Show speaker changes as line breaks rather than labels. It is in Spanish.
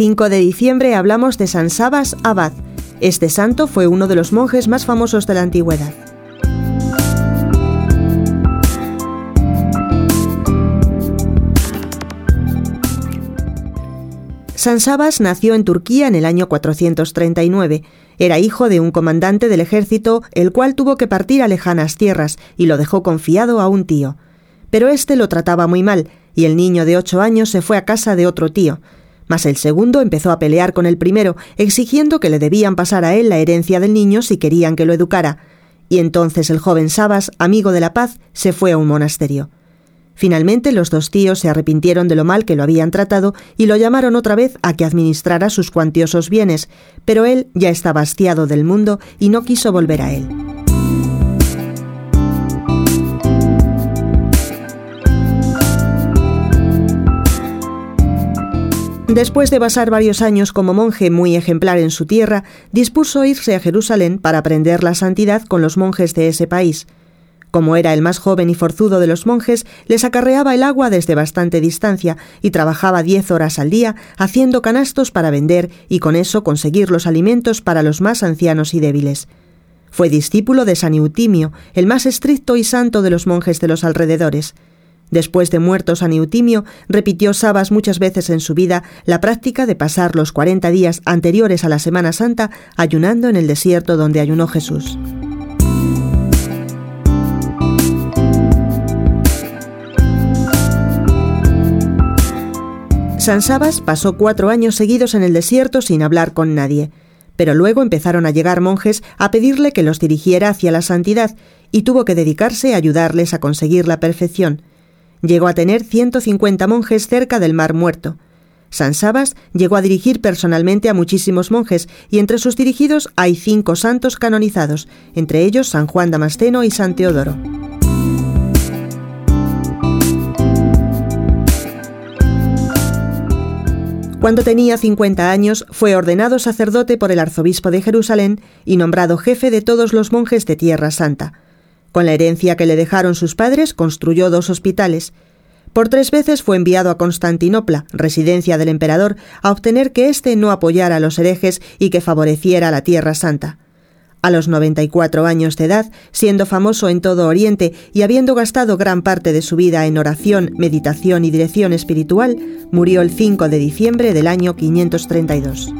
5 de diciembre hablamos de San Sabas Abad. Este santo fue uno de los monjes más famosos de la antigüedad. San Sabas nació en Turquía en el año 439. Era hijo de un comandante del ejército, el cual tuvo que partir a lejanas tierras y lo dejó confiado a un tío. Pero éste lo trataba muy mal, y el niño de ocho años se fue a casa de otro tío. Mas el segundo empezó a pelear con el primero, exigiendo que le debían pasar a él la herencia del niño si querían que lo educara. Y entonces el joven Sabas, amigo de la paz, se fue a un monasterio. Finalmente los dos tíos se arrepintieron de lo mal que lo habían tratado y lo llamaron otra vez a que administrara sus cuantiosos bienes, pero él ya estaba hastiado del mundo y no quiso volver a él. Después de pasar varios años como monje muy ejemplar en su tierra, dispuso irse a Jerusalén para aprender la santidad con los monjes de ese país. Como era el más joven y forzudo de los monjes, les acarreaba el agua desde bastante distancia y trabajaba diez horas al día haciendo canastos para vender y con eso conseguir los alimentos para los más ancianos y débiles. Fue discípulo de San Eutimio, el más estricto y santo de los monjes de los alrededores. Después de muerto San Eutimio, repitió Sabas muchas veces en su vida la práctica de pasar los cuarenta días anteriores a la Semana Santa ayunando en el desierto donde ayunó Jesús. San Sabas pasó cuatro años seguidos en el desierto sin hablar con nadie, pero luego empezaron a llegar monjes a pedirle que los dirigiera hacia la santidad y tuvo que dedicarse a ayudarles a conseguir la perfección. Llegó a tener 150 monjes cerca del Mar Muerto. San Sabas llegó a dirigir personalmente a muchísimos monjes y entre sus dirigidos hay cinco santos canonizados, entre ellos San Juan Damasceno y San Teodoro. Cuando tenía 50 años fue ordenado sacerdote por el arzobispo de Jerusalén y nombrado jefe de todos los monjes de Tierra Santa. Con la herencia que le dejaron sus padres construyó dos hospitales. Por tres veces fue enviado a Constantinopla, residencia del emperador, a obtener que éste no apoyara a los herejes y que favoreciera la Tierra Santa. A los 94 años de edad, siendo famoso en todo Oriente y habiendo gastado gran parte de su vida en oración, meditación y dirección espiritual, murió el 5 de diciembre del año 532.